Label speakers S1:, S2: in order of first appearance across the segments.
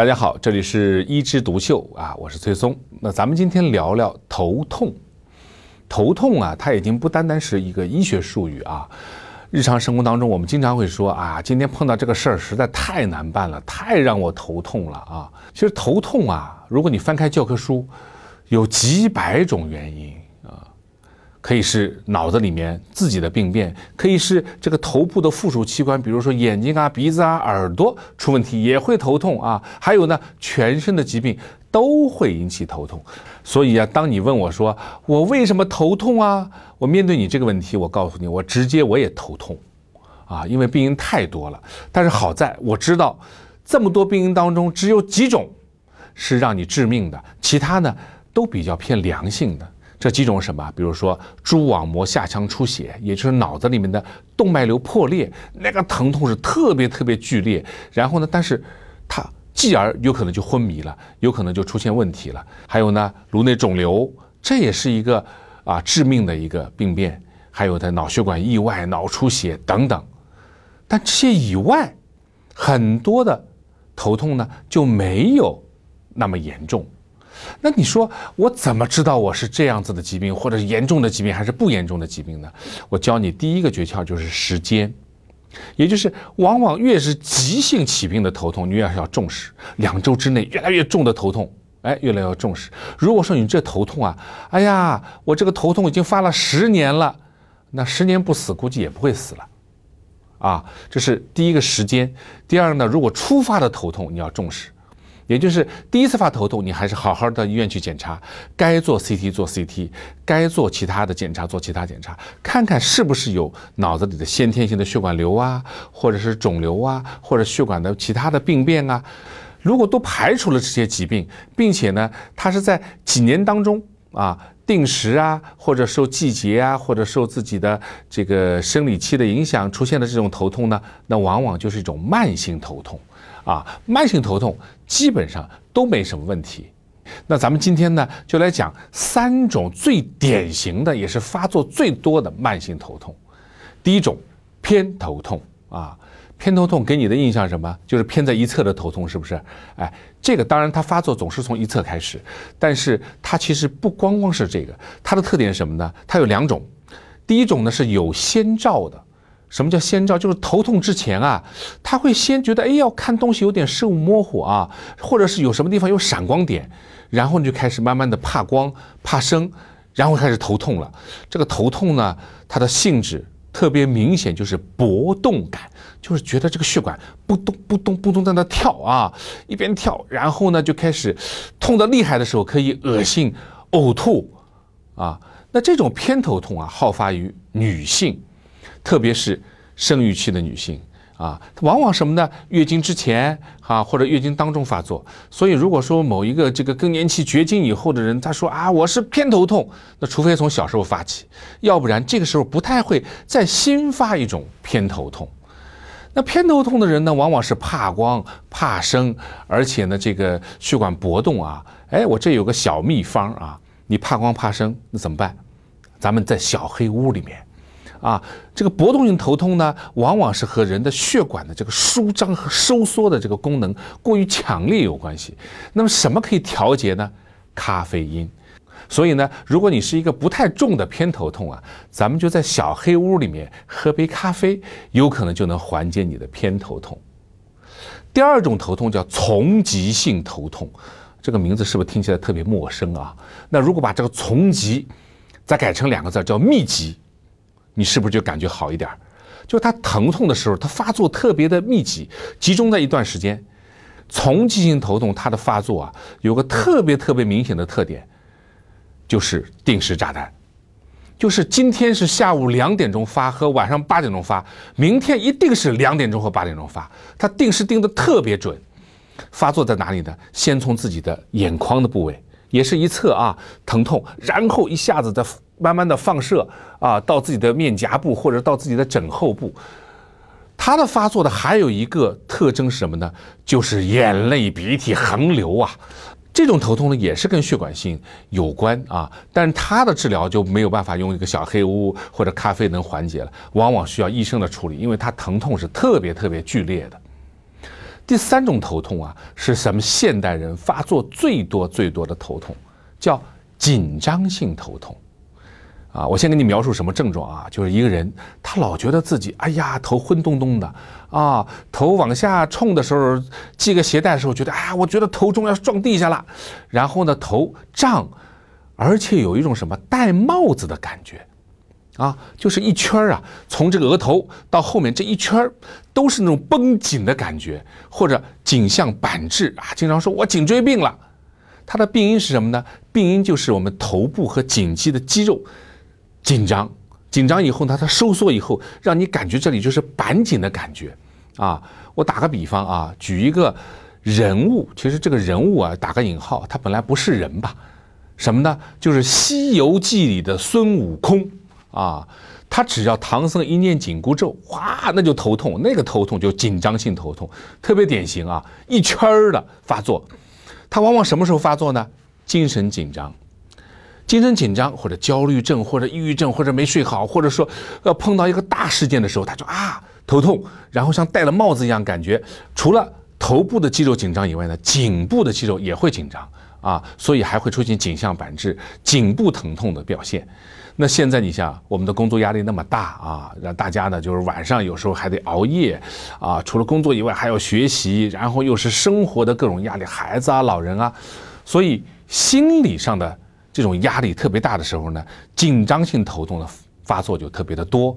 S1: 大家好，这里是一枝独秀啊，我是崔松。那咱们今天聊聊头痛。头痛啊，它已经不单单是一个医学术语啊。日常生活当中，我们经常会说啊，今天碰到这个事儿实在太难办了，太让我头痛了啊。其实头痛啊，如果你翻开教科书，有几百种原因。可以是脑子里面自己的病变，可以是这个头部的附属器官，比如说眼睛啊、鼻子啊、耳朵出问题也会头痛啊。还有呢，全身的疾病都会引起头痛。所以啊，当你问我说我为什么头痛啊，我面对你这个问题，我告诉你，我直接我也头痛啊，因为病因太多了。但是好在我知道，这么多病因当中，只有几种是让你致命的，其他呢都比较偏良性的。这几种什么？比如说蛛网膜下腔出血，也就是脑子里面的动脉瘤破裂，那个疼痛是特别特别剧烈。然后呢，但是它继而有可能就昏迷了，有可能就出现问题了。还有呢，颅内肿瘤，这也是一个啊致命的一个病变。还有的脑血管意外、脑出血等等。但这些以外，很多的头痛呢就没有那么严重。那你说我怎么知道我是这样子的疾病，或者是严重的疾病，还是不严重的疾病呢？我教你第一个诀窍就是时间，也就是往往越是急性起病的头痛，你越要重视。两周之内越来越重的头痛，哎，越来越重视。如果说你这头痛啊，哎呀，我这个头痛已经发了十年了，那十年不死，估计也不会死了，啊，这是第一个时间。第二呢，如果初发的头痛，你要重视。也就是第一次发头痛，你还是好好的医院去检查，该做 CT 做 CT，该做其他的检查做其他检查，看看是不是有脑子里的先天性的血管瘤啊，或者是肿瘤啊，或者血管的其他的病变啊。如果都排除了这些疾病，并且呢，它是在几年当中啊，定时啊，或者受季节啊，或者受自己的这个生理期的影响出现的这种头痛呢，那往往就是一种慢性头痛。啊，慢性头痛基本上都没什么问题。那咱们今天呢，就来讲三种最典型的，也是发作最多的慢性头痛。第一种偏头痛啊，偏头痛给你的印象什么？就是偏在一侧的头痛，是不是？哎，这个当然它发作总是从一侧开始，但是它其实不光光是这个，它的特点是什么呢？它有两种，第一种呢是有先兆的。什么叫先兆？就是头痛之前啊，他会先觉得，哎，要看东西有点视物模糊啊，或者是有什么地方有闪光点，然后你就开始慢慢的怕光、怕生，然后开始头痛了。这个头痛呢，它的性质特别明显，就是搏动感，就是觉得这个血管扑咚扑咚扑咚在那跳啊，一边跳，然后呢就开始痛的厉害的时候，可以恶心、呕吐啊。那这种偏头痛啊，好发于女性。特别是生育期的女性啊，往往什么呢？月经之前啊，或者月经当中发作。所以，如果说某一个这个更年期绝经以后的人，他说啊，我是偏头痛，那除非从小时候发起，要不然这个时候不太会再新发一种偏头痛。那偏头痛的人呢，往往是怕光、怕生，而且呢，这个血管搏动啊。哎，我这有个小秘方啊，你怕光怕生，那怎么办？咱们在小黑屋里面。啊，这个搏动性头痛呢，往往是和人的血管的这个舒张和收缩的这个功能过于强烈有关系。那么什么可以调节呢？咖啡因。所以呢，如果你是一个不太重的偏头痛啊，咱们就在小黑屋里面喝杯咖啡，有可能就能缓解你的偏头痛。第二种头痛叫丛集性头痛，这个名字是不是听起来特别陌生啊？那如果把这个丛集再改成两个字，叫密集。你是不是就感觉好一点？就他疼痛的时候，他发作特别的密集，集中在一段时间。丛集性头痛，它的发作啊，有个特别特别明显的特点，就是定时炸弹，就是今天是下午两点钟发和晚上八点钟发，明天一定是两点钟和八点钟发，它定时定的特别准。发作在哪里呢？先从自己的眼眶的部位，也是一侧啊疼痛，然后一下子的。慢慢的放射啊，到自己的面颊部或者到自己的枕后部，它的发作的还有一个特征是什么呢？就是眼泪鼻涕横流啊。这种头痛呢也是跟血管性有关啊，但是它的治疗就没有办法用一个小黑屋或者咖啡能缓解了，往往需要医生的处理，因为它疼痛是特别特别剧烈的。第三种头痛啊，是什么？现代人发作最多最多的头痛，叫紧张性头痛。啊，我先给你描述什么症状啊？就是一个人他老觉得自己哎呀头昏咚咚的啊，头往下冲的时候系个鞋带的时候觉得啊，我觉得头重要撞地下了，然后呢头胀，而且有一种什么戴帽子的感觉。啊，就是一圈儿啊，从这个额头到后面这一圈儿都是那种绷紧的感觉，或者颈项板滞啊。经常说我颈椎病了，它的病因是什么呢？病因就是我们头部和颈肌的肌肉紧张，紧张以后呢，它收缩以后，让你感觉这里就是板紧的感觉啊。我打个比方啊，举一个人物，其实这个人物啊，打个引号，他本来不是人吧？什么呢？就是《西游记》里的孙悟空。啊，他只要唐僧一念紧箍咒，哗，那就头痛，那个头痛就紧张性头痛，特别典型啊，一圈儿的发作。他往往什么时候发作呢？精神紧张，精神紧张或者焦虑症或者抑郁症或者没睡好，或者说要碰到一个大事件的时候，他就啊头痛，然后像戴了帽子一样感觉。除了头部的肌肉紧张以外呢，颈部的肌肉也会紧张啊，所以还会出现颈项板滞、颈部疼痛的表现。那现在你像我们的工作压力那么大啊，让大家呢就是晚上有时候还得熬夜啊，除了工作以外还要学习，然后又是生活的各种压力，孩子啊、老人啊，所以心理上的这种压力特别大的时候呢，紧张性头痛的发作就特别的多。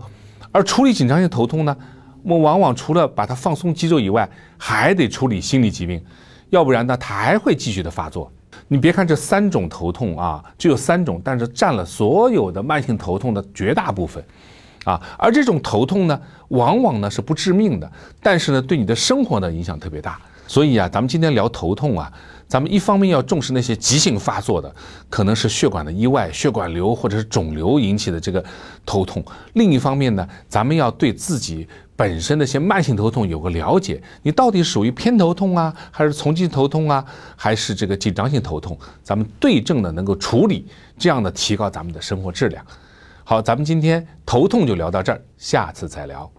S1: 而处理紧张性头痛呢，我们往往除了把它放松肌肉以外，还得处理心理疾病，要不然呢，它还会继续的发作。你别看这三种头痛啊，只有三种，但是占了所有的慢性头痛的绝大部分，啊，而这种头痛呢，往往呢是不致命的，但是呢对你的生活呢影响特别大。所以啊，咱们今天聊头痛啊，咱们一方面要重视那些急性发作的，可能是血管的意外、血管瘤或者是肿瘤引起的这个头痛；另一方面呢，咱们要对自己。本身的一些慢性头痛有个了解，你到底属于偏头痛啊，还是从经头痛啊，还是这个紧张性头痛？咱们对症的能够处理，这样的提高咱们的生活质量。好，咱们今天头痛就聊到这儿，下次再聊。